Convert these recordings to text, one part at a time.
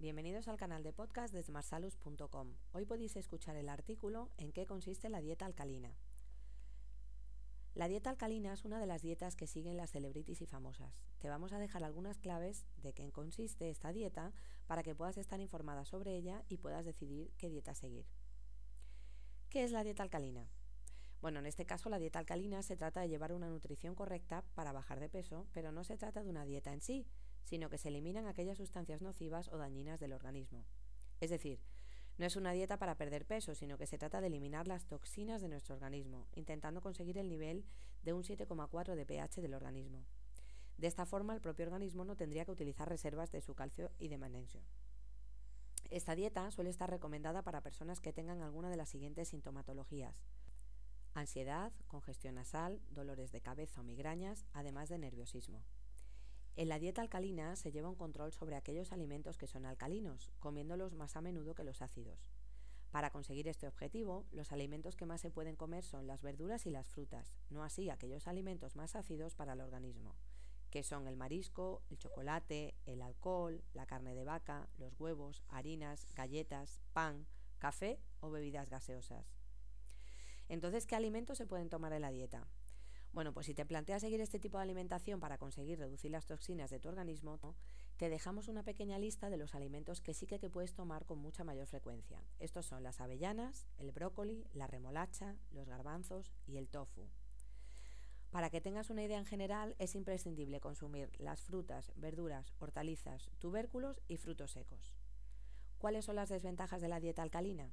Bienvenidos al canal de podcast de smartsalus.com. Hoy podéis escuchar el artículo en qué consiste la dieta alcalina. La dieta alcalina es una de las dietas que siguen las celebrities y famosas. Te vamos a dejar algunas claves de qué consiste esta dieta para que puedas estar informada sobre ella y puedas decidir qué dieta seguir. ¿Qué es la dieta alcalina? Bueno, en este caso la dieta alcalina se trata de llevar una nutrición correcta para bajar de peso, pero no se trata de una dieta en sí, sino que se eliminan aquellas sustancias nocivas o dañinas del organismo. Es decir, no es una dieta para perder peso, sino que se trata de eliminar las toxinas de nuestro organismo, intentando conseguir el nivel de un 7,4 de pH del organismo. De esta forma, el propio organismo no tendría que utilizar reservas de su calcio y de magnesio. Esta dieta suele estar recomendada para personas que tengan alguna de las siguientes sintomatologías. Ansiedad, congestión nasal, dolores de cabeza o migrañas, además de nerviosismo. En la dieta alcalina se lleva un control sobre aquellos alimentos que son alcalinos, comiéndolos más a menudo que los ácidos. Para conseguir este objetivo, los alimentos que más se pueden comer son las verduras y las frutas, no así aquellos alimentos más ácidos para el organismo, que son el marisco, el chocolate, el alcohol, la carne de vaca, los huevos, harinas, galletas, pan, café o bebidas gaseosas. Entonces, ¿qué alimentos se pueden tomar en la dieta? Bueno, pues si te planteas seguir este tipo de alimentación para conseguir reducir las toxinas de tu organismo, te dejamos una pequeña lista de los alimentos que sí que, puedes tomar con mucha mayor frecuencia. Estos son las avellanas, el brócoli, la remolacha, los garbanzos y el tofu. Para que tengas una idea en general, es imprescindible consumir las frutas, verduras, hortalizas, tubérculos y frutos secos. ¿Cuáles son las desventajas de la dieta alcalina?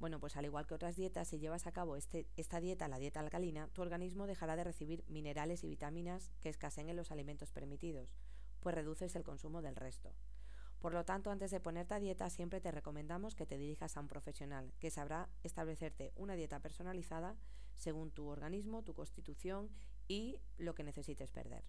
Bueno, pues al igual que otras dietas, si llevas a cabo este, esta dieta, la dieta alcalina, tu organismo dejará de recibir minerales y vitaminas que escaseen en los alimentos permitidos, pues reduces el consumo del resto. Por lo tanto, antes de ponerte a dieta, siempre te recomendamos que te dirijas a un profesional que sabrá establecerte una dieta personalizada según tu organismo, tu constitución y lo que necesites perder.